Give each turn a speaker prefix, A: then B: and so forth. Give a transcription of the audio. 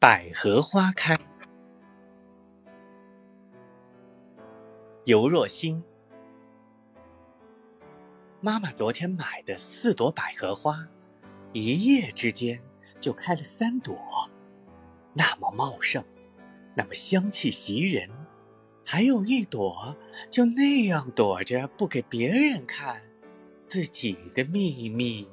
A: 百合花开，尤若星妈妈昨天买的四朵百合花，一夜之间就开了三朵，那么茂盛，那么香气袭人，还有一朵就那样躲着，不给别人看自己的秘密。